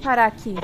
parar aqui.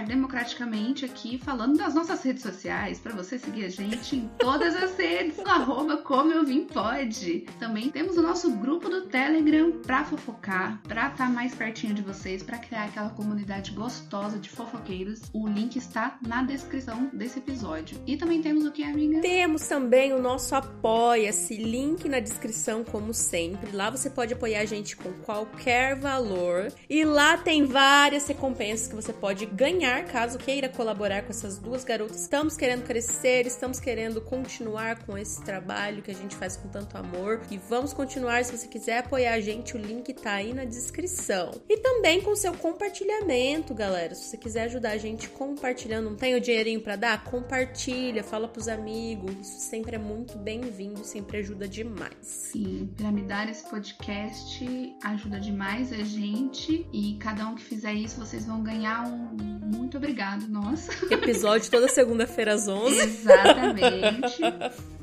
Começar democraticamente aqui falando das nossas redes sociais para você seguir a gente em todas as redes, no arroba como eu vim pode. Também temos o nosso grupo do Telegram pra fofocar, pra estar mais pertinho de vocês, pra criar aquela comunidade gostosa de fofoqueiros. O link está na descrição desse episódio. E também temos o que, amiga? Temos também o nosso Apoia-se, link na descrição, como sempre. Lá você pode apoiar a gente com qualquer valor. E lá tem várias recompensas que você pode ganhar caso queira colaborar com essas duas garotas. Estamos querendo crescer, estamos querendo continuar com esse trabalho que a gente faz com tanto amor. E vamos continuar. Se você quiser apoiar a gente, o link tá aí na descrição. E também com seu compartilhamento, galera. Se você quiser ajudar a gente compartilhando, não tem o dinheirinho para dar? Compartilha, fala pros amigos. Isso sempre é muito bem-vindo, sempre ajuda demais. Sim, piramidar esse podcast ajuda demais a gente e cada um que fizer isso vocês vão ganhar um muito obrigado, nossa. Episódio toda segunda-feira às 11. Exatamente.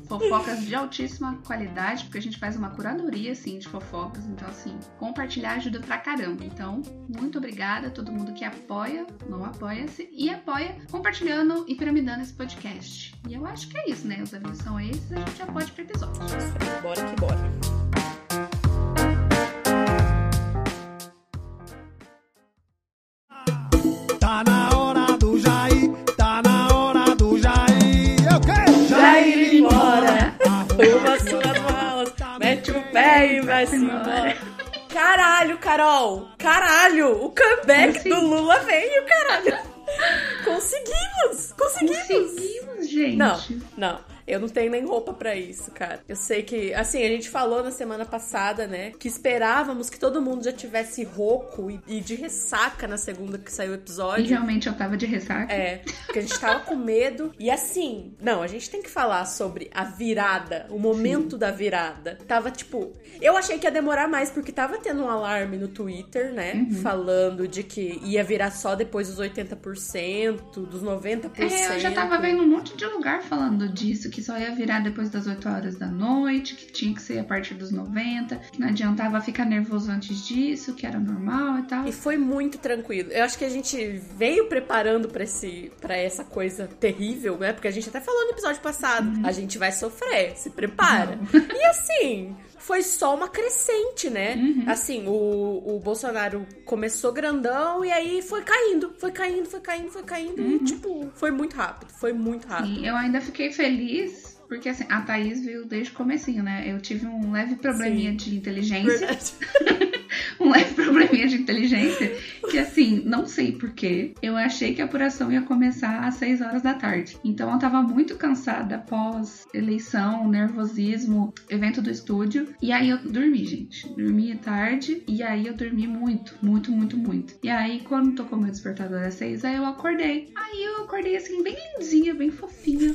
Fofocas de altíssima qualidade, porque a gente faz uma curadoria assim de fofocas, então assim, compartilhar ajuda pra caramba. Então, muito obrigada a todo mundo que apoia, não apoia-se e apoia compartilhando e piramidando esse podcast. E eu acho que é isso, né? Os avisos são esses, a gente já pode ir pro episódio. Bora que bora. Mete o pé e vai-se embora. Caralho, Carol! Caralho! O comeback Consegui. do Lula veio, caralho! Conseguimos! Conseguimos! Conseguimos, gente. Não, não. Eu não tenho nem roupa pra isso, cara. Eu sei que, assim, a gente falou na semana passada, né, que esperávamos que todo mundo já tivesse rouco e, e de ressaca na segunda que saiu o E episódio. realmente eu tava de ressaca. É, porque a gente tava com medo. E assim, não, a gente tem que falar sobre a virada, o momento da virada. Tava tipo. Eu achei que ia demorar mais, porque tava tendo um alarme no Twitter, né? Uhum. Falando de que ia virar só depois dos 80%, dos 90%. É, eu já tava vendo um monte de lugar falando disso, que só ia virar depois das 8 horas da noite, que tinha que ser a partir dos 90, que não adiantava ficar nervoso antes disso, que era normal e tal. E foi muito tranquilo. Eu acho que a gente veio preparando pra esse para essa coisa terrível, né? Porque a gente até falou no episódio passado, a gente vai sofrer, se prepara. E assim, foi só uma crescente, né? Assim, o, o Bolsonaro começou grandão e aí foi caindo, foi caindo, foi caindo, foi caindo. E, tipo, foi muito rápido, foi muito rápido. E eu ainda fiquei feliz. Porque assim, a Thaís viu desde o comecinho, né? Eu tive um leve probleminha Sim. de inteligência. Um leve probleminha de inteligência. Que assim, não sei porquê. Eu achei que a apuração ia começar às 6 horas da tarde. Então eu tava muito cansada pós eleição, nervosismo, evento do estúdio. E aí eu dormi, gente. Dormi tarde. E aí eu dormi muito, muito, muito, muito. E aí, quando tocou meu despertador às 6, aí eu acordei. Aí eu acordei assim, bem lindinha, bem fofinha.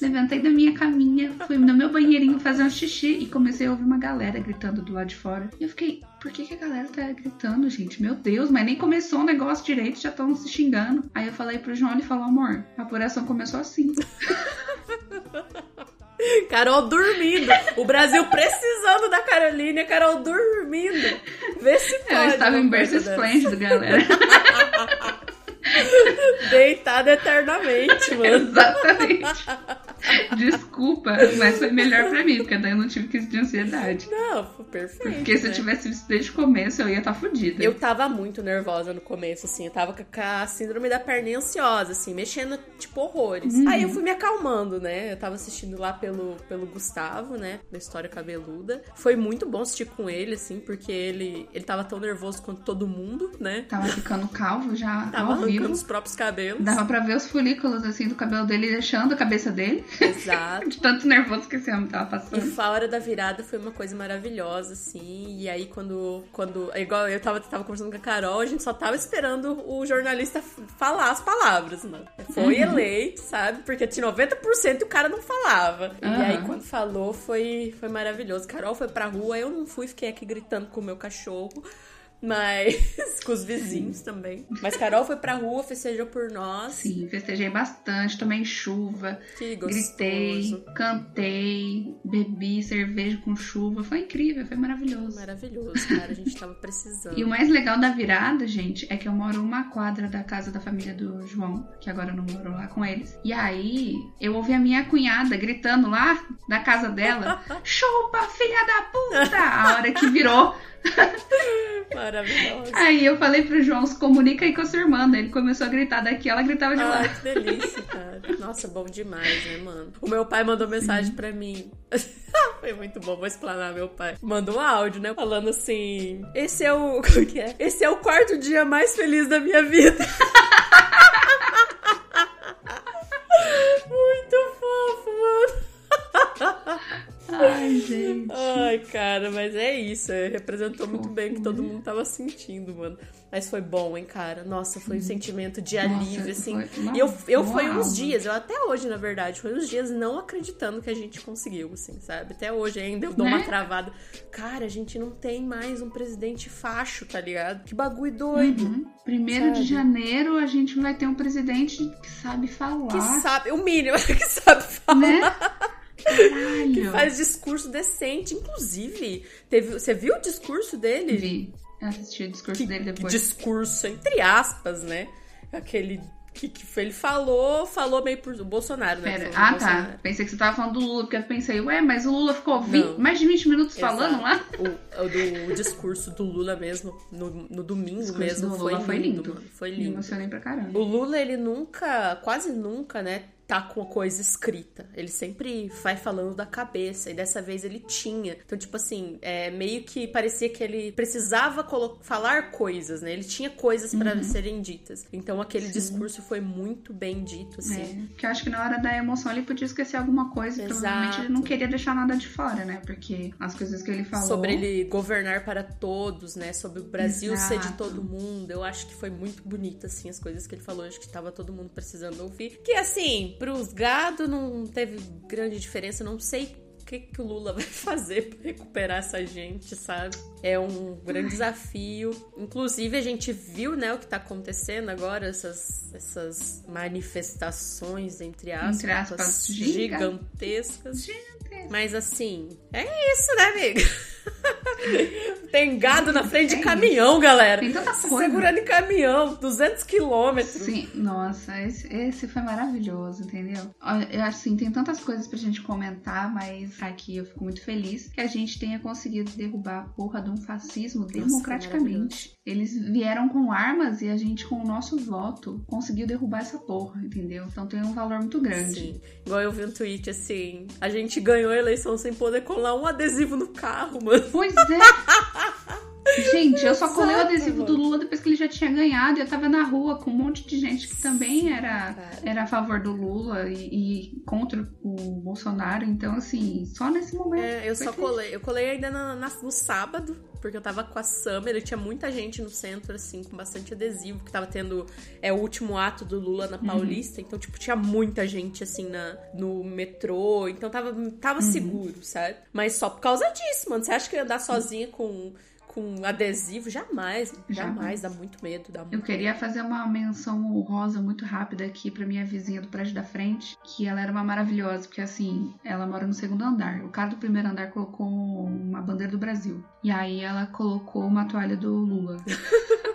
Levantei da minha caminha, fui no meu banheirinho fazer um xixi e comecei a ouvir uma galera gritando do lado de fora. E eu fiquei, por que, que a galera tá gritando, gente? Meu Deus, mas nem começou o negócio direito, já estão se xingando. Aí eu falei pro João, ele falou, amor, a apuração começou assim. Carol dormindo. O Brasil precisando da Carolina e a Carol dormindo. Vê se pode. Eu estava em uma berço esplêndido, galera. Deitada eternamente, mano. Exatamente. Desculpa, mas foi melhor pra mim, porque daí eu não tive crise de ansiedade. Não, foi perfeito. Porque se eu né? tivesse visto desde o começo, eu ia estar tá fodida. Eu tava muito nervosa no começo, assim. Eu tava com a síndrome da perna ansiosa, assim, mexendo, tipo, horrores. Uhum. Aí eu fui me acalmando, né? Eu tava assistindo lá pelo, pelo Gustavo, né? Da História Cabeluda. Foi muito bom assistir com ele, assim, porque ele, ele tava tão nervoso quanto todo mundo, né? Tava ficando calvo já Tava ao vivo. arrancando os próprios cabelos. Dava pra ver os folículos assim do cabelo dele deixando a cabeça dele. Exato. De tanto nervoso que esse homem tava E passando. a hora da virada foi uma coisa maravilhosa, assim. E aí, quando. quando igual eu tava, tava conversando com a Carol, a gente só tava esperando o jornalista falar as palavras, mano. Foi Uhum. eleito, sabe? Porque tinha 90% e o cara não falava. E Aham. aí, quando falou, foi, foi maravilhoso. Carol foi pra rua, eu não fui, fiquei aqui gritando com o meu cachorro. Mas. com os vizinhos também. Mas Carol foi pra rua, festejou por nós. Sim, festejei bastante, tomei chuva, Que gostoso. gritei, cantei, bebi cerveja com chuva. Foi incrível, foi maravilhoso. Maravilhoso, cara. A gente tava precisando. E o mais legal da virada, gente, é que eu moro uma quadra da casa da família do João, que agora eu não moro lá com eles. E aí, eu ouvi a minha cunhada gritando lá da casa dela: chupa, filha da puta! A hora que virou. Maravilhoso. Aí eu falei pro João: se comunica aí com a sua irmã. Daí Ele começou a gritar daqui, ela gritava de lá. Ai, que delícia, cara. Nossa, bom demais, né, mano? O meu pai mandou mensagem pra mim. Foi muito bom, vou explanar meu pai. Mandou um áudio, né? Falando assim: Esse é o. Como que é? Esse é o quarto dia mais feliz da minha vida. Gente. Ai, cara, mas é isso. é, Representou muito bem o que todo mundo tava sentindo, mano. Mas foi bom, hein, cara? Nossa, foi um sentimento de Nossa, alívio, assim. foi uma E eu, eu foi uns dias, eu até hoje, na verdade, foi uns dias não acreditando que a gente conseguiu, assim, sabe? Até hoje ainda eu dou uma Né? travada. Cara, a gente não tem mais um presidente facho, tá ligado? Que bagulho doido. Uhum. Primeiro de Sabe? janeiro a gente vai ter um presidente que sabe falar. Que sabe, o mínimo, que sabe falar. Né? Caralho. Faz discurso decente. Inclusive, teve, você viu o discurso dele? Vi. Assisti o discurso que dele depois. discurso, entre aspas, né? Aquele que, que foi, ele falou, falou meio por o Bolsonaro, né? Pera. Ah, Bolsonaro. tá. Pensei que você tava falando do Lula, porque eu pensei, ué, mas o Lula ficou vi- Não. mais de 20 minutos falando Exato. lá. O, o do o discurso do Lula mesmo, no, no domingo mesmo, do foi, Lula foi lindo, lindo. Foi Me lindo. emocionei pra caramba. O Lula, ele nunca, quase nunca, né, tá com a coisa escrita. Ele sempre vai falando da cabeça, e dessa vez ele tinha. Então, tipo assim, é meio que parecia que ele precisava falar coisas, né? Ele tinha coisas pra serem ditas. Então, aquele discurso foi muito bem dito, assim. É, porque eu acho que na hora da emoção ele podia esquecer alguma coisa e provavelmente ele não Exato. queria deixar nada de fora, né? Porque as coisas que ele falou. Sobre ele governar para todos, né? Sobre o Brasil ser de Exato. todo mundo. Eu acho que foi muito bonito, assim, as coisas que ele falou. Acho que tava todo mundo precisando ouvir. Que, assim, pros gado não teve grande diferença. Não sei o que, que o Lula vai fazer pra recuperar essa gente, sabe? É um grande desafio. Inclusive, a gente viu, né, o que tá acontecendo agora, essas, essas manifestações, entre aspas, Entre aspas, giga- gigantescas. Mas assim, é isso, né, amiga? Tem gado na frente de caminhão, galera. Tem tanta coisa. segurando em caminhão, 200 quilômetros. Sim, nossa, esse, esse foi maravilhoso, entendeu? Eu acho assim, tem tantas coisas pra gente comentar, mas aqui eu fico muito feliz que a gente tenha conseguido derrubar a porra de um fascismo democraticamente. Eles vieram com armas e a gente, com o nosso voto, conseguiu derrubar essa porra, entendeu? Então tem um valor muito grande. Sim. Igual eu vi um tweet assim: a gente ganhou a eleição sem poder colar um adesivo no carro, mano. Pois é! Gente, eu só colei o adesivo do Lula depois que ele já tinha ganhado e eu tava na rua com um monte de gente que também era, era a favor do Lula e, e contra o Bolsonaro. Então, assim, só nesse momento. É, eu só triste. colei. Eu colei ainda na- no sábado, porque eu tava com a Summer e tinha muita gente no centro, assim, com bastante adesivo, que tava tendo é, o último ato do Lula Uhum. na Paulista. Então, tipo, tinha muita gente, assim, na, no metrô. Então tava, tava Uhum. seguro, sabe? Mas só por causa disso, mano. Você acha que eu ia andar sozinha com, com adesivo? Jamais. Jamais. Dá muito medo. Dá muito Eu queria fazer uma menção honrosa muito rápida aqui pra minha vizinha do prédio da frente, que ela era uma maravilhosa, porque assim, ela mora no segundo andar. O cara do primeiro andar colocou uma bandeira do Brasil. E aí ela colocou uma toalha do Lula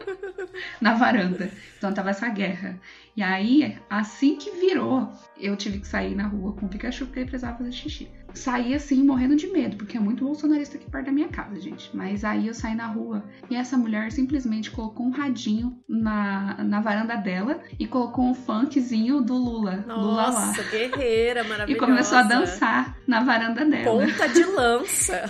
na varanda. Então tava essa guerra. E aí, assim que virou, eu tive que sair na rua com o Pikachu porque ele precisava fazer xixi. Saí assim, morrendo de medo, porque é muito bolsonarista aqui perto da minha casa, gente. Mas aí eu saí na rua e essa mulher simplesmente colocou um radinho na, na varanda dela e colocou um funkzinho do Lula. Lula lá. Nossa, guerreira, E maravilhosa. começou a dançar na varanda dela. Ponta de lança.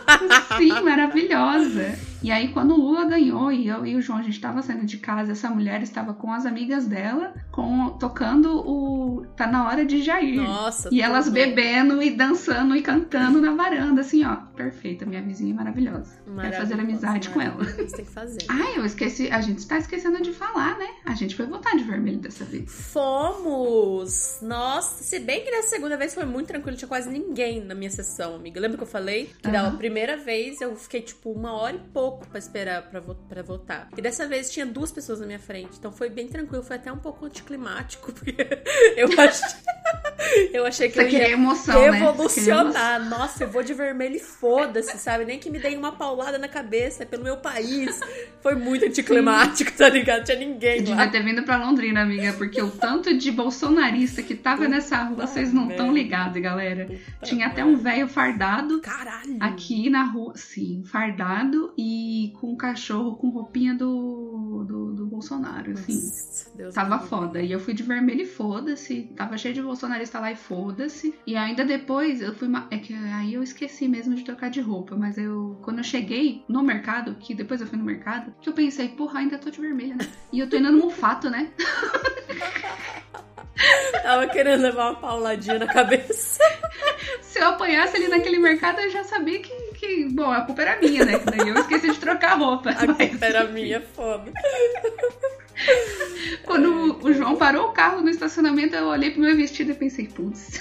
Sim, maravilhosa. E aí, quando o Lula ganhou e eu e o João, a gente tava saindo de casa, essa mulher estava com as amigas dela, com, tocando o Tá na hora de Jair. Nossa, E elas bebendo e dançando e cantando na varanda, assim, ó. Perfeita, minha vizinha maravilhosa. Quero fazer amizade com ela. maravilhoso, Tem que fazer. Ai, eu esqueci. A gente tá esquecendo de falar, né? A gente foi votar de vermelho dessa vez. Fomos! Nossa, se bem que na segunda vez foi muito tranquilo, tinha quase ninguém na minha sessão, amiga. Lembra que eu falei? Que da Aham. primeira vez eu fiquei, tipo, uma hora e pouco pra esperar pra, vo pra votar. E dessa vez tinha duas pessoas na minha frente, então foi bem tranquilo, foi até um pouco anticlimático, porque eu achei, eu achei que Você eu ia emoção, né? Nossa, eu vou de vermelho e foda-se, sabe? Nem que me deem uma paulada na cabeça pelo meu país. Foi muito anticlimático, tá ligado? Tinha ninguém Devia lá. ter vindo pra Londrina, amiga, porque o tanto de bolsonarista que tava nessa rua, vocês não estão ligados, galera. Tinha até um velho fardado Caralho! aqui na rua, sim, fardado e com um cachorro com roupinha do, do, do Bolsonaro, assim. Nossa, Deus Tava livre. foda. E eu fui de vermelho e foda-se. Tava cheio de bolsonarista lá e foda-se. E ainda depois eu fui. ma- É que aí eu esqueci mesmo de trocar de roupa. Mas eu. Quando eu cheguei no mercado, que depois eu fui no mercado, que eu pensei, porra, ainda tô de vermelha, né? E eu tô indo num fato, né? Tava querendo levar uma pauladinha na cabeça. Se eu apanhasse ali naquele mercado, eu já sabia que. que bom, a culpa era minha, né? Que daí eu esqueci de trocar a roupa. A Mas culpa era minha, foda. Quando o- João parou o carro no estacionamento, eu olhei pro meu vestido e pensei, putz.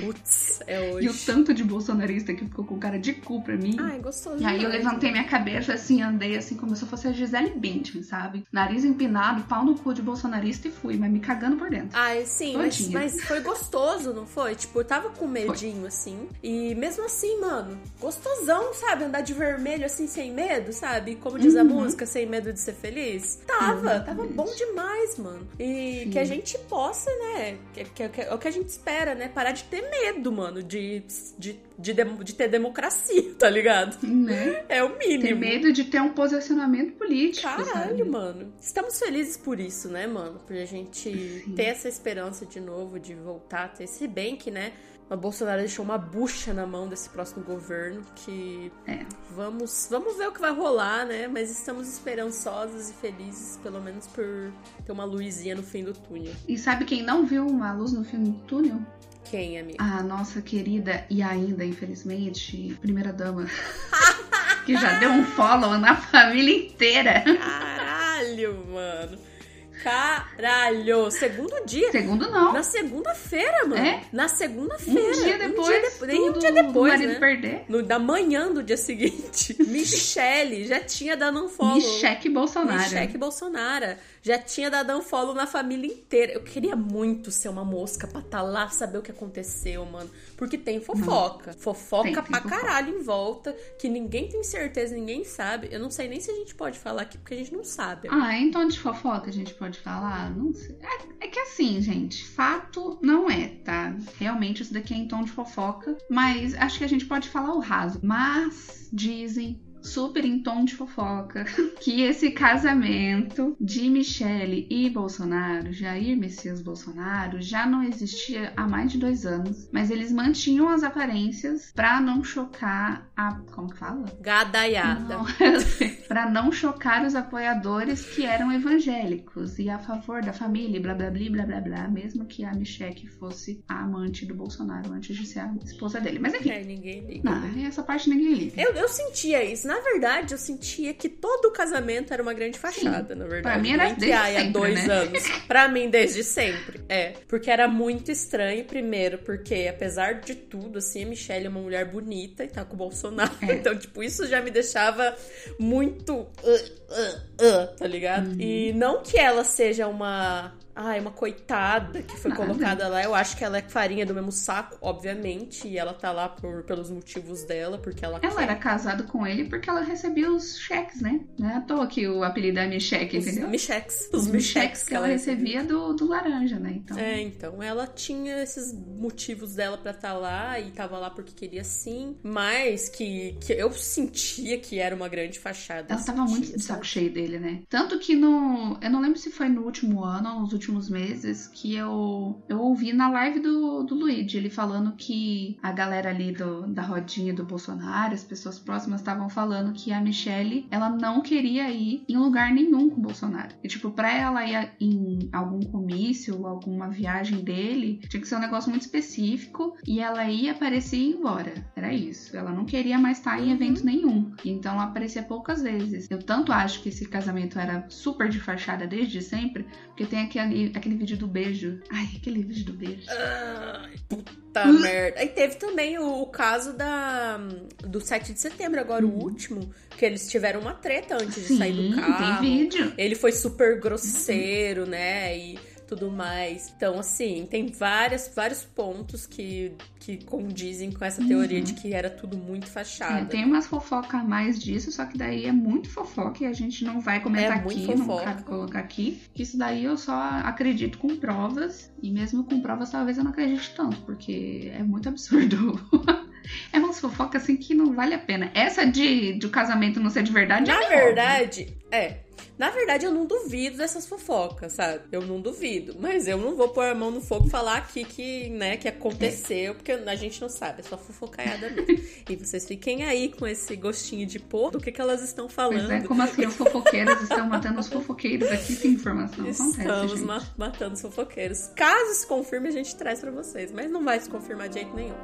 Putz, é E o hoje. tanto de bolsonarista que ficou com cara de cu pra mim. Ai, gostoso. E aí eu demais. levantei minha cabeça assim, andei assim como se eu fosse a Gisele Bündchen, sabe? Nariz empinado, pau no cu de bolsonarista e fui, mas me cagando por dentro. Ai, sim, mas, mas foi gostoso, não foi? Tipo, eu tava com medinho, assim. E mesmo assim, mano, gostosão, sabe? Andar de vermelho, assim, sem medo, sabe? Como diz a Uhum. música, sem medo de ser feliz. Tava, tava bom demais, mano. E Sim. que a gente possa, né? Que, que- que- é o que a gente espera, né? Parar de ter medo, mano, de, de, de, de ter democracia, tá ligado? Né? É o mínimo. Ter medo de ter um posicionamento político. Caralho, sabe? mano. Estamos felizes por isso, né, mano? Por a gente Sim. ter essa esperança de novo, de voltar a ter. Se bem que, né, o Bolsonaro deixou uma bucha na mão desse próximo governo que É. vamos, vamos ver o que vai rolar, né? Mas estamos esperançosos e felizes, pelo menos por ter uma luzinha no fim do túnel. E sabe quem não viu uma luz no filme do túnel? Quem, amigo? A nossa querida e ainda, infelizmente, primeira dama. que já deu um follow na família inteira. Caralho, mano. Caralho! Segundo dia. Segundo não. Na segunda-feira, mano. É? Na segunda-feira. Um dia depois. depo- Nem um dia do depois, marido né? perder. No, da manhã do dia seguinte, Michele já tinha dado um follow. Micheque Bolsonaro. Michele Bolsonaro. Já tinha dado um follow na família inteira. Eu queria muito ser uma mosca pra estar lá, saber o que aconteceu, mano. Porque tem fofoca. Fofoca Tem, tem pra fofoca. caralho em volta, que ninguém tem certeza, ninguém sabe. Eu não sei nem se a gente pode falar aqui, porque a gente não sabe. Ah, em tom de fofoca a gente pode falar? Não sei. É, é que assim, gente, fato não é, tá? Realmente isso daqui é em tom de fofoca, mas acho que a gente pode falar o raso. Mas dizem super em tom de fofoca que esse casamento de Michele e Bolsonaro, Jair Messias Bolsonaro, já não existia há mais de dois anos, mas eles mantinham as aparências pra não chocar a como que fala? Gadaiada. Não, para não chocar os apoiadores que eram evangélicos e a favor da família, blá blá blá blá blá blá, mesmo que a Michelle fosse a amante do Bolsonaro antes de ser a esposa dele. Mas enfim, É, ninguém liga. não, essa parte ninguém liga. Eu, eu sentia isso. Na verdade, eu sentia que todo o casamento era uma grande fachada, na verdade. Pra mim era Entre desde ai, há sempre, dois né? anos. Pra mim, desde sempre. É. Porque era muito estranho, primeiro, porque apesar de tudo, assim, a Michelle é uma mulher bonita e tá com o Bolsonaro. É. Então, tipo, isso já me deixava muito. uh, uh, uh, tá ligado? Uhum. E não que ela seja uma. Ai, uma coitada que foi Nada. colocada lá. Eu acho que ela é farinha do mesmo saco, obviamente. E ela tá lá por, pelos motivos dela, porque ela, Ela quer. era casada com ele porque ela recebia os cheques, né? Não é à toa que o apelido é Micheque, Os entendeu? micheques. Os micheques que ela recebia do, do laranja, né? Então, É, então ela tinha esses motivos dela pra estar lá e tava lá porque queria sim, mas que, que eu sentia que era uma grande fachada. ela tava muito sentia, de saco cheio dele, né? Tanto que no. Eu não lembro se foi no último ano ou nos últimos meses que eu, eu ouvi na live do, do Luigi, ele falando que a galera ali do, da rodinha do Bolsonaro, as pessoas próximas, estavam falando que a Michelle, ela não queria ir em lugar nenhum com o Bolsonaro. E, tipo, pra ela ir em algum comício, alguma viagem dele, tinha que ser um negócio muito específico e ela ia aparecer e ir embora. Era isso. Ela não queria mais estar em evento nenhum. Então ela aparecia poucas vezes. Eu tanto acho que esse casamento era super de fachada desde sempre, porque tem aquele, aquele vídeo do beijo. Ai, aquele vídeo do beijo. Ai, puta merda. E teve também o, o caso da do 7 de setembro, agora o último, que eles tiveram uma treta antes de Sim, sair do carro. tem vídeo. Ele foi super grosseiro, né? E tudo mais. Então, assim, tem várias, vários pontos que, que condizem com essa teoria de que era tudo muito É, fachada. tem umas fofoca a mais disso, só que daí é muito fofoca e a gente não vai comentar É aqui, não cabe colocar aqui. Que isso daí eu só acredito com provas, e mesmo com provas talvez eu não acredite tanto, porque é muito absurdo. é umas fofocas assim que não vale a pena. Essa de, de o casamento não ser de verdade é Na óbvio. verdade, é. Na verdade, eu não duvido dessas fofocas, sabe? Eu não duvido. Mas eu não vou pôr a mão no fogo e falar aqui que, né, que aconteceu, porque a gente não sabe, é só fofocaiada mesmo. e vocês fiquem aí com esse gostinho de pôr do que, que elas estão falando. Pois é, como assim, os fofoqueiros estão matando os fofoqueiros aqui sem informação. Acontece, Estamos ma- matando os fofoqueiros. Caso se confirme, a gente traz pra vocês. Mas não vai se confirmar de jeito nenhum.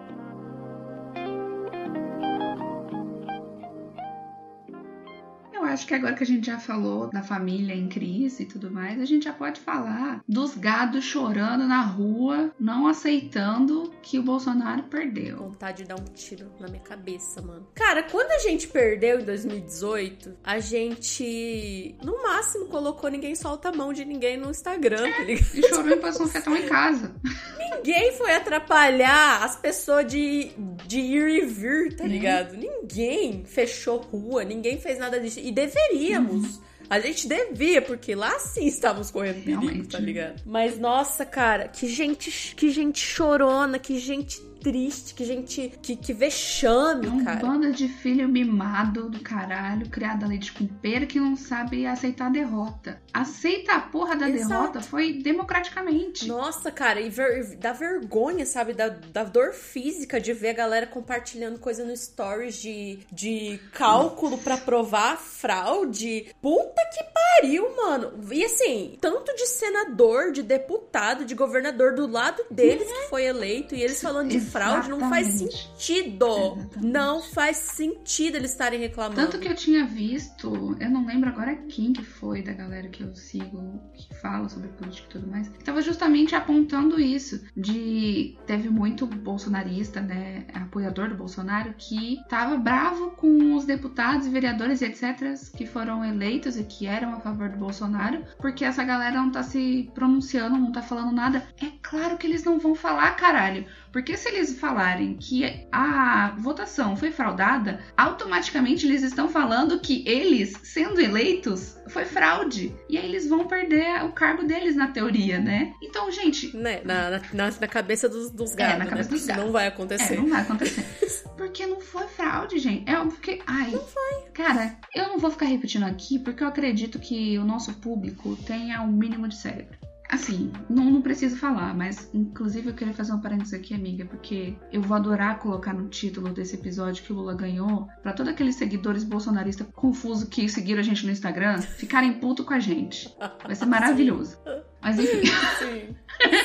Acho que agora que a gente já falou da família em crise e tudo mais, a gente já pode falar dos gados chorando na rua, não aceitando que o Bolsonaro perdeu. Vontade de dar um tiro na minha cabeça, mano. Cara, quando a gente perdeu em 2018, a gente, no máximo, colocou ninguém solta a mão de ninguém no Instagram, tá ligado? E chorou e passou um fetão em casa. Ninguém foi atrapalhar as pessoas de, de ir e vir, tá ligado? Ninguém fechou rua, ninguém fez nada disso. E deveríamos. Uhum. A gente devia, porque lá sim estávamos correndo perigo, Realmente. tá ligado? Mas nossa, cara, que gente, que gente chorona, que gente triste, que gente. Que, que vexame, É um cara. bando de filho mimado do caralho, criado a leite com pera, que não sabe aceitar a derrota. Aceita a porra da Exato. derrota foi democraticamente. Nossa, cara, e ver, dá vergonha, sabe? Da, da dor física de ver a galera compartilhando coisa no stories de, de cálculo pra provar fraude. Puta que pariu, mano. E assim, tanto de senador, de deputado, de governador do lado deles que foi eleito e eles falando de fraude não faz Exatamente. sentido. Exatamente. Não faz sentido eles estarem reclamando. Tanto que eu tinha visto, eu não lembro agora quem que foi da galera que eu sigo, que fala sobre política e tudo mais, que tava justamente apontando isso, de teve muito bolsonarista, né, apoiador do Bolsonaro, que tava bravo com os deputados, vereadores e etc, que foram eleitos e que eram a favor do Bolsonaro, porque essa galera não tá se pronunciando, não tá falando nada. É claro que eles não vão falar, caralho. Porque se eles falarem que a votação foi fraudada, automaticamente eles estão falando que eles, sendo eleitos, foi fraude. E aí eles vão perder o cargo deles na teoria, né? Então, gente, Né? Na, na, na- cabeça dos, dos É, na né? cabeça dos Isso gados. não vai é, acontecer. não vai acontecer. Porque não foi fraude, gente. É óbvio que. Ai. Não foi. Cara, eu não vou ficar repetindo aqui porque eu acredito que o nosso público tenha um mínimo de cérebro. Assim, não, não preciso falar, mas inclusive eu queria fazer um parênteses aqui, amiga, porque eu vou adorar colocar no título desse episódio que o Lula ganhou, pra todos aqueles seguidores bolsonaristas confusos que seguiram a gente no Instagram ficarem puto com a gente. Vai ser maravilhoso. Mas enfim. Sim,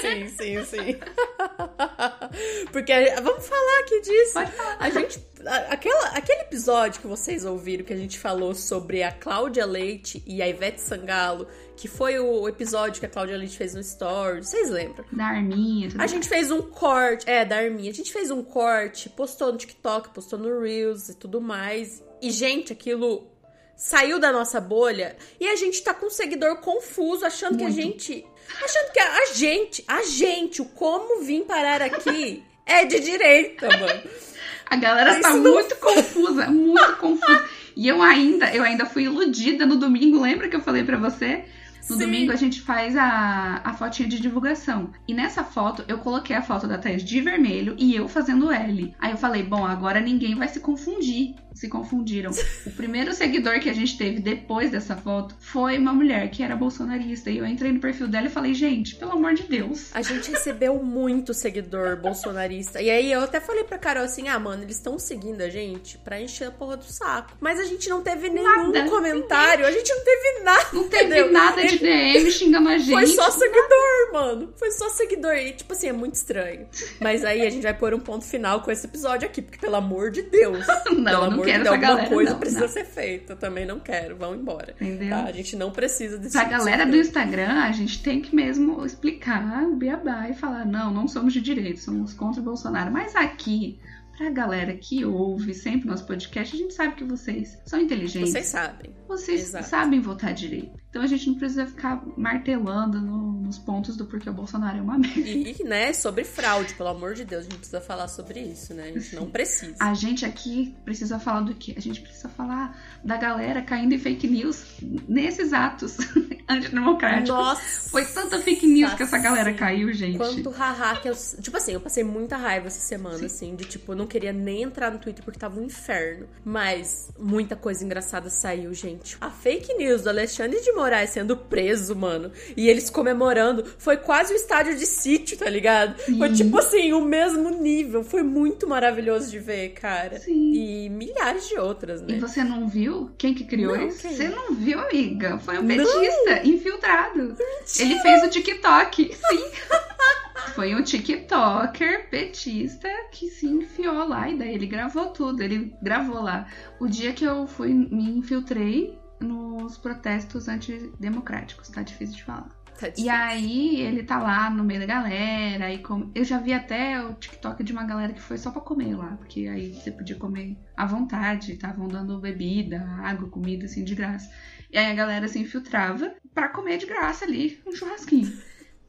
sim, sim, sim. Porque a- vamos falar aqui disso. A gente. a- Aquela, aquele episódio que vocês ouviram que a gente falou sobre a Cláudia Leite e a Ivete Sangalo, que foi o episódio que a Cláudia Leite fez no Story, vocês lembram? Da Arminha, tudo A gente fez um corte, é, da Arminha. A gente fez um corte, postou no TikTok, postou no Reels e tudo mais. E, gente, aquilo saiu da nossa bolha e a gente tá com um seguidor confuso, achando que a Muito. gente. Achando que a, a gente, a gente, o como vim parar aqui é de direita, mano. A galera Isso tá não- muito confusa, muito confusa. E eu ainda, eu ainda fui iludida no domingo, lembra que eu falei pra você? No Sim. domingo a gente faz a, a fotinha de divulgação. E nessa foto eu coloquei a foto da Thaís de vermelho e eu fazendo L. Aí eu falei, bom, agora ninguém vai se confundir. Se confundiram. O primeiro seguidor que a gente teve depois dessa foto foi uma mulher que era bolsonarista. E eu entrei no perfil dela e falei, gente, pelo amor de Deus. A gente recebeu muito seguidor bolsonarista. E aí eu até falei pra Carol assim: ah, mano, eles estão seguindo a gente pra encher a porra do saco. Mas a gente não teve nenhum Nada. comentário, a gente não teve nada. Não teve entendeu? nada de DM xingando a gente. Foi só seguidor, mano. Foi só seguidor. E, tipo assim, é muito estranho. Mas aí a gente vai pôr um ponto final com esse episódio aqui, porque pelo amor de Deus. Não, pelo não amor quero de Deus, alguma galera, coisa não, precisa não. ser feita. Eu também não quero. Vão embora. Entendeu? Tá? A gente não precisa desse Pra tipo galera do. Instagram, a gente tem que mesmo explicar o beabá e falar: não, não somos de direita, somos contra o Bolsonaro. Mas aqui, pra galera que ouve sempre nosso podcast, a gente sabe que vocês são inteligentes. Vocês sabem. Vocês Exato. sabem votar direito. Então a gente não precisa ficar martelando no- nos pontos do porquê o Bolsonaro é uma merda. E, né, sobre fraude, pelo amor de Deus, a gente precisa falar sobre isso, né? A gente não precisa. A gente aqui precisa falar do quê? A gente precisa falar da galera caindo em fake news nesses atos antidemocráticos. Nossa! Foi tanta fake news que essa galera sim. caiu, gente. Quanto haha que eu. Tipo assim, eu passei muita raiva essa semana, Sim. assim, de tipo, eu não queria nem entrar no Twitter porque tava um inferno. Mas muita coisa engraçada saiu, gente. A fake news do Alexandre de Moraes sendo preso, mano, e eles comemorando, foi quase o estádio de sítio, tá ligado? Foi Sim. tipo assim, o mesmo nível. Foi muito maravilhoso de ver, cara. Sim. E milhares de outras, né? E você não viu quem que criou Não, isso? quem? Você não viu, amiga? Foi um petista infiltrado. Ele fez o TikTok. Sim. Foi um TikToker petista que se enfiou lá e daí ele gravou tudo. Ele gravou lá. O dia que eu fui, me infiltrei nos protestos antidemocráticos, tá difícil de falar. Tá E difícil. aí ele tá lá no meio da galera e com... eu já vi até o TikTok de uma galera que foi só pra comer lá, porque aí você podia comer à vontade, estavam dando bebida, água, comida assim de graça. E aí a galera se infiltrava pra comer de graça ali, um churrasquinho.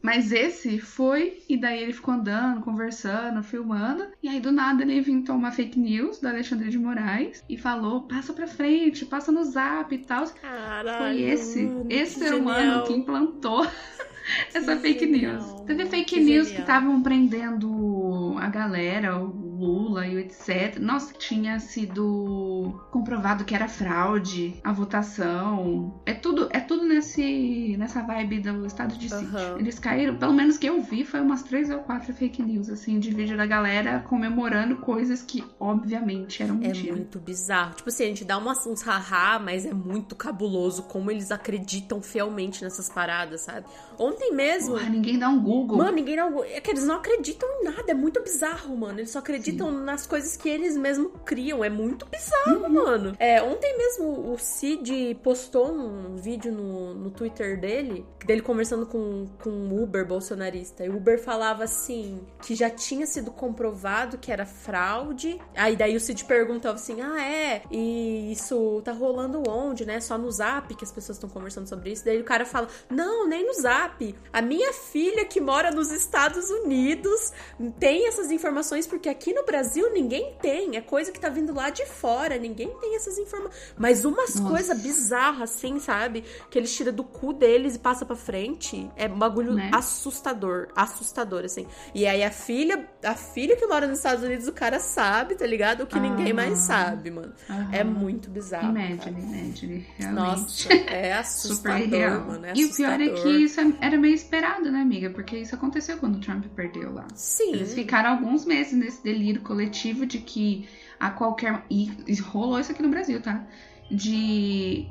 Mas esse foi, e daí ele ficou andando, conversando, filmando. E aí do nada ele inventou uma fake news do Alexandre de Moraes e falou: passa pra frente, passa no zap e tal. Caralho, Foi esse, esse ser humano que implantou essa Que fake news. Teve fake que news que genial. estavam prendendo a galera, o Lula e o etc. Nossa, tinha sido comprovado que era fraude a votação. É tudo, é tudo nesse nessa vibe do estado de sítio. Eles caíram, pelo menos que eu vi, foi umas três ou quatro fake news assim de vídeo da galera comemorando coisas que obviamente eram É mentira. muito bizarro. Tipo assim, a gente dá umas, uns haha, mas é muito cabuloso como eles acreditam fielmente nessas paradas, sabe? Ontem mesmo. Porra, ninguém dá um Google. Mano, ninguém não. É que eles não acreditam em nada, é muito bizarro, mano. Eles só acreditam nas coisas que eles mesmos criam. É muito bizarro, Uhum. mano. É, ontem mesmo o Cid postou um vídeo no, no Twitter dele, dele conversando com, com um Uber bolsonarista. E o Uber falava assim: que já tinha sido comprovado que era fraude. Aí daí o Cid perguntava assim: ah, é? E isso tá rolando onde, né? Só no zap que as pessoas estão conversando sobre isso. Daí o cara fala: não, nem no zap. A minha filha que mora nos Estados Unidos tem essas informações, porque aqui no Brasil ninguém tem. É coisa que tá vindo lá de fora. Ninguém tem essas informações. Mas umas coisas bizarras, assim, sabe? Que eles tiram do cu deles e passa pra frente. É um bagulho Né? assustador. Assustador, assim. E aí a filha, a filha que mora nos Estados Unidos, o cara sabe, tá ligado? O que ninguém Ah. mais sabe, mano. É muito bizarro. Imagine, cara. imagine, realmente. Nossa, é assustador, mano. É e o pior é assustador. que isso era meio esperado, né, amiga? Porque isso aconteceu quando o Trump perdeu lá. Sim. Eles ficaram alguns meses nesse delírio coletivo de que a qualquer. E e rolou isso aqui no Brasil, tá? De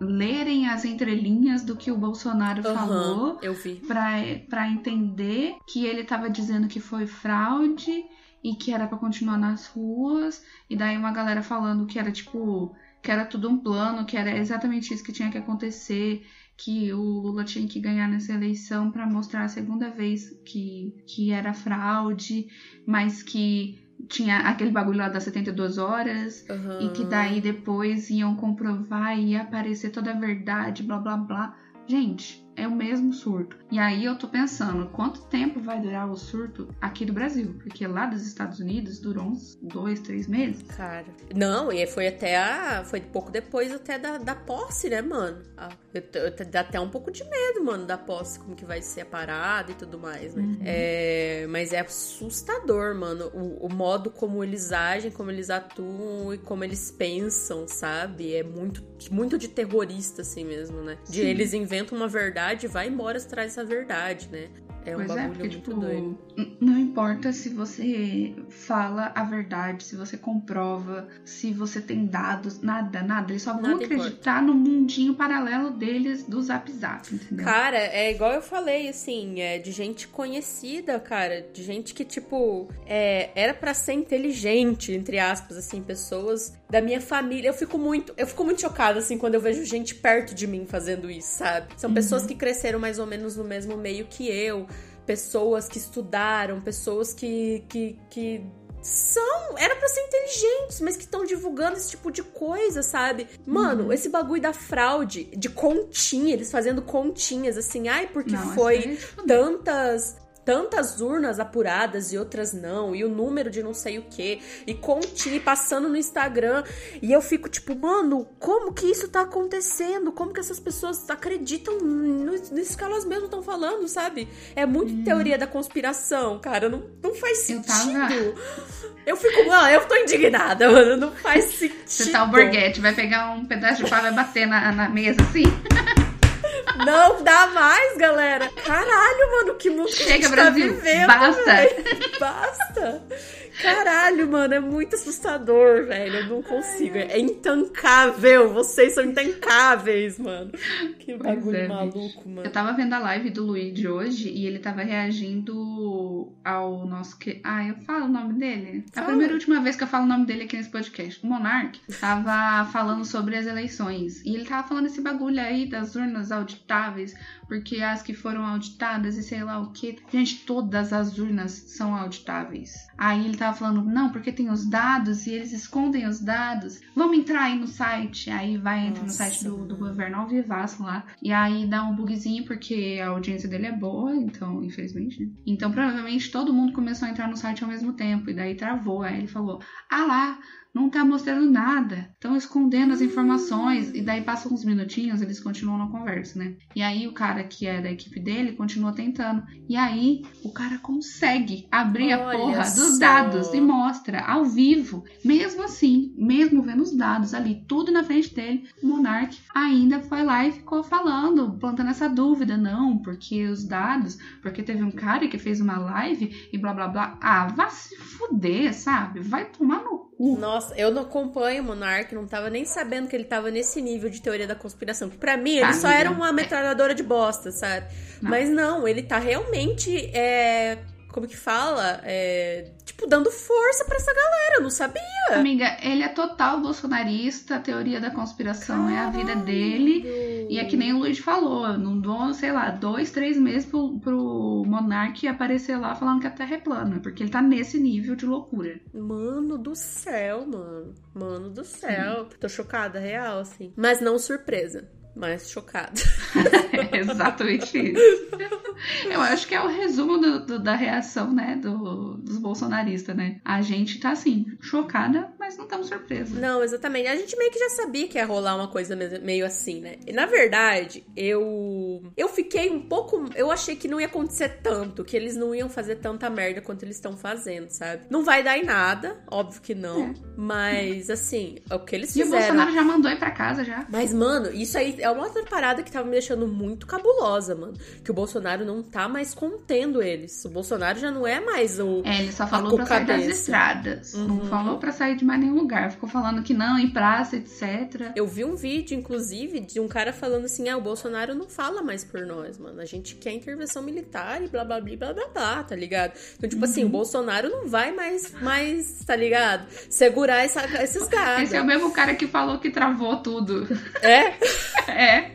lerem as entrelinhas do que o Bolsonaro Aham, falou eu vi. pra, pra entender que ele tava dizendo que foi fraude e que era pra continuar nas ruas. E daí uma galera falando que era tipo. que era tudo um plano, que era exatamente isso que tinha que acontecer. Que o Lula tinha que ganhar nessa eleição pra mostrar a segunda vez que, que era fraude, mas que tinha aquele bagulho lá das 72 horas, Aham. e que daí depois iam comprovar e ia aparecer toda a verdade, blá blá blá. Gente, é o mesmo surto. E aí eu tô pensando, quanto tempo vai durar o surto aqui do Brasil? Porque lá dos Estados Unidos durou uns dois, três meses. Cara. Não, e foi até a. Foi pouco depois até da, da posse, né, mano? Ah, eu, eu, dá até um pouco de medo, mano, da posse, como que vai ser a parada e tudo mais, né? Uhum. É, mas é assustador, mano, o, o modo como eles agem, como eles atuam e como eles pensam, sabe? É muito, muito de terrorista, assim mesmo, né? De Sim. eles inventam uma verdade e vai embora atrás dessa verdade, né? É um Pois é, bagulho porque, muito tipo, doido. não importa se você fala a verdade, se você comprova, se você tem dados, nada, nada. Eles só vão Nada acreditar no mundinho paralelo deles do Zap Zap, entendeu? Cara, é igual eu falei, assim, é de gente conhecida, cara, de gente que, tipo, é, era pra ser inteligente, entre aspas, assim, pessoas da minha família. Eu fico muito, eu fico muito chocada, assim, quando eu vejo gente perto de mim fazendo isso, sabe? São pessoas que cresceram mais ou menos no mesmo meio que eu, pessoas que estudaram, pessoas que, que, que são, era pra ser inteligentes, mas que estão divulgando esse tipo de coisa, sabe? Mano, esse bagulho da fraude, de continha, eles fazendo continhas, assim, ai, porque Não, foi é fuder. tantas tantas urnas apuradas e outras não, e o número de não sei o que, e continha e passando no Instagram, e eu fico tipo, mano, como que isso tá acontecendo? Como que essas pessoas acreditam nisso que elas mesmas estão falando, sabe? É muito teoria da conspiração, cara, não, não faz Eu sentido. tava- Eu fico, mano, eu tô indignada, mano, não faz sentido. Você tá o Borghetti, vai pegar um pedaço de pau e vai bater na, na mesa assim? Não dá mais, galera. Caralho, mano, que mundo que a Chega, gente Brasil, tá vivendo, basta. velho. Basta. Caralho, mano, é muito assustador, velho. Eu não consigo. É intancável. Vocês são intancáveis, mano. Que Pois bagulho é, maluco, mano. Eu tava vendo a live do Luigi hoje e ele tava reagindo ao nosso. Que... Ah, eu falo o nome dele? É a Fala. primeira e última vez que eu falo o nome dele aqui nesse podcast. O Monark tava falando sobre as eleições. E ele tava falando esse bagulho aí das urnas auditáveis, porque as que foram auditadas e sei lá o que. Gente, todas as urnas são auditáveis. Aí ele tava falando, não, porque tem os dados e eles escondem os dados. Vamos entrar aí no site. Aí vai, entra no Nossa, site do, do governo ao vivaço lá. E aí dá um bugzinho porque a audiência dele é boa, então, infelizmente. né? Então, provavelmente todo mundo começou a entrar no site ao mesmo tempo. E daí travou. Aí ele falou: Ah lá, não tá mostrando nada. Estão escondendo as informações. E daí passam uns minutinhos, eles continuam na conversa, né? E aí o cara que é da equipe dele continua tentando. E aí o cara consegue abrir a Olha porra dos só. dados e mostra ao vivo. Mesmo assim, mesmo vendo os dados ali, tudo na frente dele, o Monark ainda foi lá e ficou falando, plantando essa dúvida. Não, porque os dados, porque teve um cara que fez uma live e blá blá blá. Ah, vá se fuder, sabe? Vai tomar no. Nossa, eu não acompanho o Monark, não tava nem sabendo que ele tava nesse nível de teoria da conspiração. Pra mim, ele Tá, só amiga. era uma metralhadora de bosta, sabe? Não. Mas não, ele tá realmente. É, como que fala? É, tipo, dando força pra essa galera. Eu não sabia. Amiga, ele é total bolsonarista, a teoria da conspiração é a vida dele. E é que nem o Luiz falou, não dou, sei lá, dois, três meses pro, pro Monark aparecer lá falando que a Terra é plana, porque ele tá nesse nível de loucura. Mano do céu, mano. Mano do céu. Tô chocada, real, assim. Mas não surpresa. Mas chocada. É exatamente isso. Eu acho que é o resumo do- do- da reação, né, do- dos bolsonaristas, né? A gente tá assim, chocada, mas não estamos surpresa. Não, exatamente. A gente meio que já sabia que ia rolar uma coisa me- meio assim, né? E, na verdade, eu eu fiquei um pouco, eu achei que não ia acontecer tanto, que eles não iam fazer tanta merda quanto eles estão fazendo, sabe? Não vai dar em nada, óbvio que não, mas assim, o que eles E o fizeram Bolsonaro já mandou ir pra casa já. Mas, mano, isso aí é uma outra parada que tava me deixando muito cabulosa, mano. Que o Bolsonaro não tá mais contendo eles. O Bolsonaro já não é mais o. É, ele só falou pra sair das estradas. Não Uhum. falou pra sair de mais nenhum lugar. Ficou falando que não, em praça, etc. Eu vi um vídeo, inclusive, de um cara falando assim: ah, o Bolsonaro não fala mais por nós, mano. A gente quer intervenção militar e blá blá blá blá blá, blá tá ligado? Então, tipo Uhum. assim, o Bolsonaro não vai mais, mais tá ligado? Segurar essa- esses gados. Esse é o mesmo cara que falou que travou tudo. É? É.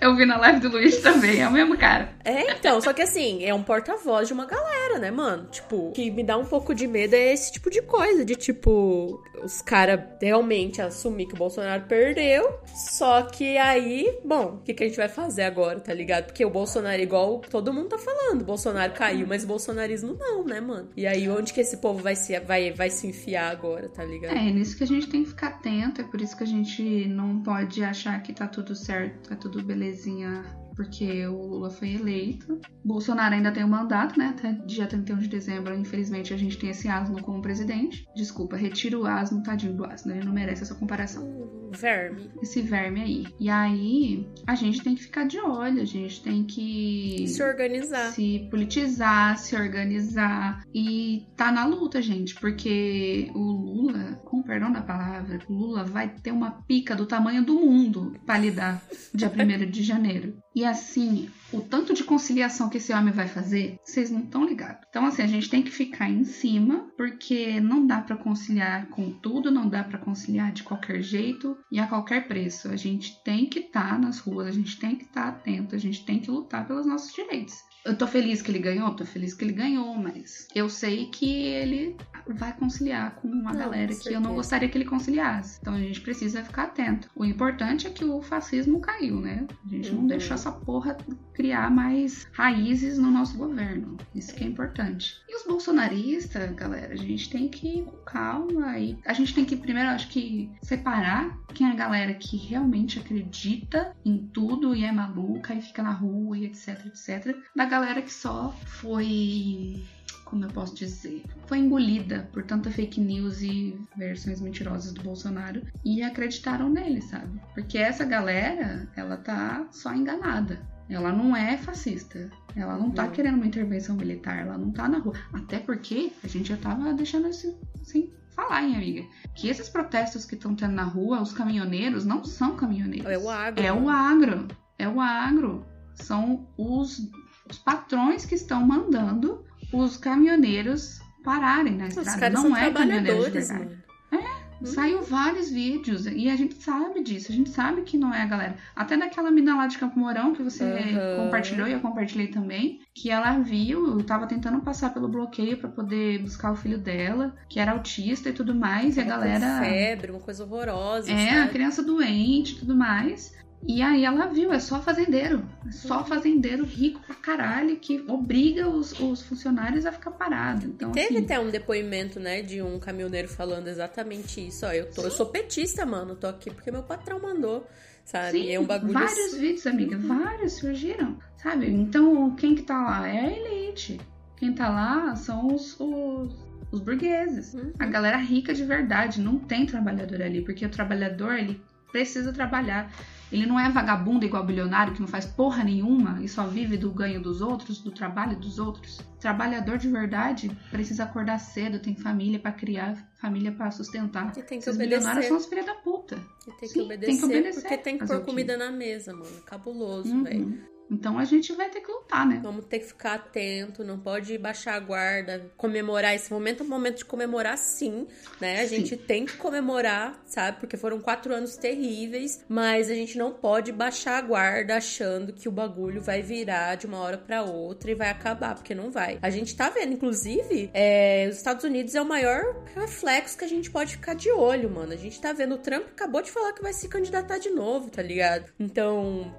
Eu vi na live do Luiz também, é o mesmo cara. É, então, só que assim, é um porta-voz de uma galera, né, mano? Tipo, que me dá um pouco de medo é esse tipo de coisa, de tipo, os caras realmente assumir que o Bolsonaro perdeu. Só que aí, bom, o que, que a gente vai fazer agora, tá ligado? Porque o Bolsonaro, igual todo mundo tá falando, Bolsonaro caiu, mas o bolsonarismo não, né, mano? E aí, onde que esse povo vai se, vai, vai se enfiar agora, tá ligado? É, nisso que a gente tem que ficar atento, é por isso que a gente não pode achar que tá tudo certo, tá tudo belezinha porque o Lula foi eleito. Bolsonaro ainda tem o um mandato, né? Até dia 31 de dezembro, infelizmente, a gente tem esse asno como presidente. Desculpa, retiro o asno, tadinho do asno, ele não merece essa comparação. Verme. Esse verme aí. E aí, a gente tem que ficar de olho, a gente tem que se organizar. Se politizar, se organizar e tá na luta, gente, porque o Lula, com perdão da palavra, o Lula vai ter uma pica do tamanho do mundo para lidar dia 1 de janeiro. E assim, o tanto de conciliação que esse homem vai fazer, vocês não estão ligados. Então, assim, a gente tem que ficar em cima, porque não dá para conciliar com tudo, não dá para conciliar de qualquer jeito e a qualquer preço. A gente tem que estar tá nas ruas, a gente tem que estar tá atento, a gente tem que lutar pelos nossos direitos. Eu tô feliz que ele ganhou, tô feliz que ele ganhou, mas eu sei que ele vai conciliar com uma não, galera que eu não gostaria que ele conciliasse. Então a gente precisa ficar atento. O importante é que o fascismo caiu, né? A gente uhum. não deixou essa porra criar mais raízes no nosso governo. Isso que é importante. E os bolsonaristas, galera, a gente tem que ir com calma e a gente tem que primeiro, acho que separar quem é a galera que realmente acredita em tudo e é maluca e fica na rua e etc, etc, da galera que só foi como eu posso dizer, foi engolida por tanta fake news e versões mentirosas do Bolsonaro e acreditaram nele, sabe? Porque essa galera, ela tá só enganada. Ela não é fascista. Ela não tá querendo uma intervenção militar. Ela não tá na rua. Até porque a gente já tava deixando isso sem falar, hein, amiga? Que esses protestos que estão tendo na rua, os caminhoneiros não são caminhoneiros. É o agro. É o agro. É o agro. São os, os patrões que estão mandando os caminhoneiros pararem na estrada. Não é caminhoneiros de verdade. Mano. É, saiu vários vídeos e a gente sabe disso. A gente sabe que não é a galera. Até daquela mina lá de Campo Mourão que você uhum. compartilhou e eu compartilhei também, que ela viu, tava tentando passar pelo bloqueio para poder buscar o filho dela, que era autista e tudo mais, e a galera febre, uma coisa horrorosa. É, sabe? a criança doente e tudo mais. E aí ela viu, é só fazendeiro. É só fazendeiro rico pra caralho que obriga os, os funcionários a ficar parado. Então, Teve assim, até um depoimento, né, de um caminhoneiro falando exatamente isso. Ó, eu, tô, eu sou petista, mano. Tô aqui porque meu patrão mandou. Sabe? Sim, é um bagulho. Vários assim. vídeos, amiga. Vários surgiram. Sabe? Então, quem que tá lá? É a elite. Quem tá lá são os, os os burgueses. Uhum. A galera rica de verdade. Não tem trabalhador ali, porque o trabalhador ele precisa trabalhar. Ele não é vagabundo igual bilionário que não faz porra nenhuma e só vive do ganho dos outros, do trabalho dos outros. Trabalhador de verdade precisa acordar cedo, tem família para criar, família para sustentar. E tem que Esses obedecer. bilionários são os filhos da puta. E tem que, Sim, obedecer, tem que obedecer, porque tem que pôr comida na mesa, mano. Cabuloso, uhum. velho. Então a gente vai ter que lutar, né? Vamos ter que ficar atento, não pode baixar a guarda, comemorar esse momento, é um momento de comemorar sim, né? A sim. gente tem que comemorar, sabe? Porque foram quatro anos terríveis, mas a gente não pode baixar a guarda achando que o bagulho vai virar de uma hora para outra e vai acabar, porque não vai. A gente tá vendo, inclusive, é, os Estados Unidos é o maior reflexo que a gente pode ficar de olho, mano. A gente tá vendo o Trump acabou de falar que vai se candidatar de novo, tá ligado? Então,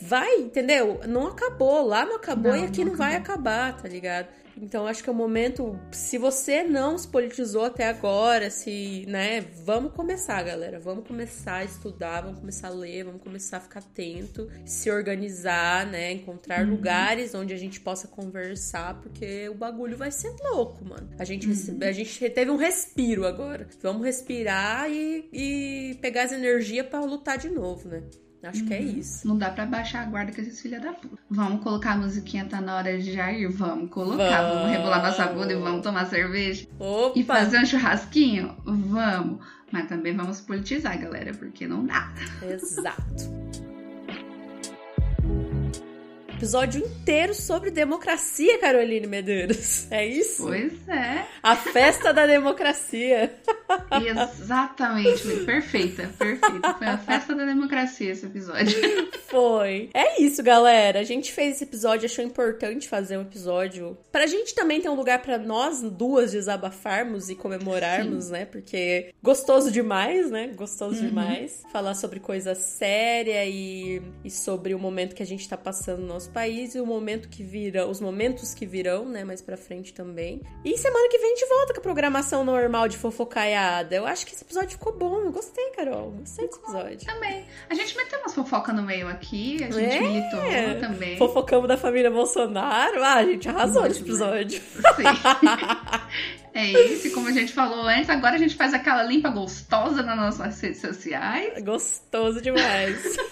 vai, entendeu? Não acabou, lá não acabou não, e aqui não, não vai acabar, tá ligado? Então acho que é o momento, se você não se politizou até agora, se, né, vamos começar, galera, vamos começar a estudar, vamos começar a ler, vamos começar a ficar atento, se organizar, né, encontrar uhum. lugares onde a gente possa conversar, porque o bagulho vai ser louco, mano. A gente, uhum. a gente teve um respiro agora. Vamos respirar e, e pegar as energias para lutar de novo, né? Acho que é uhum. isso. Não dá pra baixar a guarda com esses filhos da puta. Vamos colocar a musiquinha, tá na hora de já ir? Vamos colocar. Vamos, vamos rebolar nossa bunda e vamos tomar cerveja. Opa. E fazer um churrasquinho? Vamos. Mas também vamos politizar, galera, porque não dá. Exato. Episódio inteiro sobre democracia, Caroline Medeiros. É isso? Pois é. A festa da democracia. Exatamente, perfeita, perfeita. Foi a festa da democracia esse episódio. Foi. É isso, galera. A gente fez esse episódio, achou importante fazer um episódio. Pra gente também ter um lugar pra nós duas desabafarmos e comemorarmos, Sim. né? Porque gostoso demais, né? Gostoso Uhum. demais. Falar sobre coisa séria e, e sobre o momento que a gente tá passando no nosso país e o momento que vira, os momentos que virão, né? Mais pra frente também. E semana que vem a gente volta com a programação normal de fofocaiada. Eu acho que esse episódio ficou bom. Eu gostei, Carol. Gostei desse episódio. Também. A gente meteu umas fofocas no meio aqui, a gente É. militou também. Fofocamos da família Bolsonaro. Ah, a gente arrasou nesse episódio. Sim. É isso, e como a gente falou antes, agora a gente faz aquela limpa gostosa nas nossas redes sociais. Gostoso demais.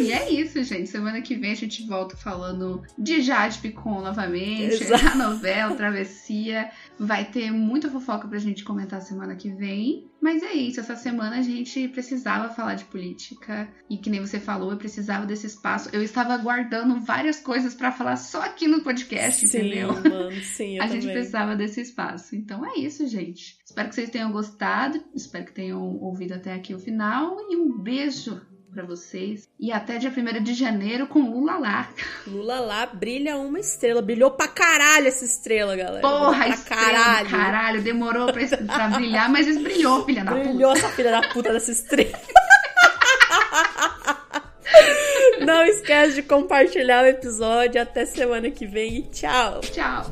E é isso, gente. Semana que vem a gente volta falando de Jade Picon novamente, Exato. a novela, Travessia. Vai ter muita fofoca pra gente comentar semana que vem. Mas é isso, essa semana a gente precisava falar de política. E que nem você falou, eu precisava desse espaço. Eu estava guardando várias coisas pra falar só aqui no podcast, sim, entendeu? mano, sim, eu a gente também. precisava desse espaço. Então é isso, gente. Espero que vocês tenham gostado. Espero que tenham ouvido até aqui o final. E um beijo pra vocês. E até dia 1 de janeiro com Lula lá. Lula lá brilha uma estrela. Brilhou pra caralho essa estrela, galera. Porra, Brilhou pra estrela caralho. caralho. Demorou pra, pra brilhar, mas brilhou, filha da puta. Brilhou essa filha da puta dessa estrela. Não esquece de compartilhar o episódio. Até semana que vem e tchau. Tchau.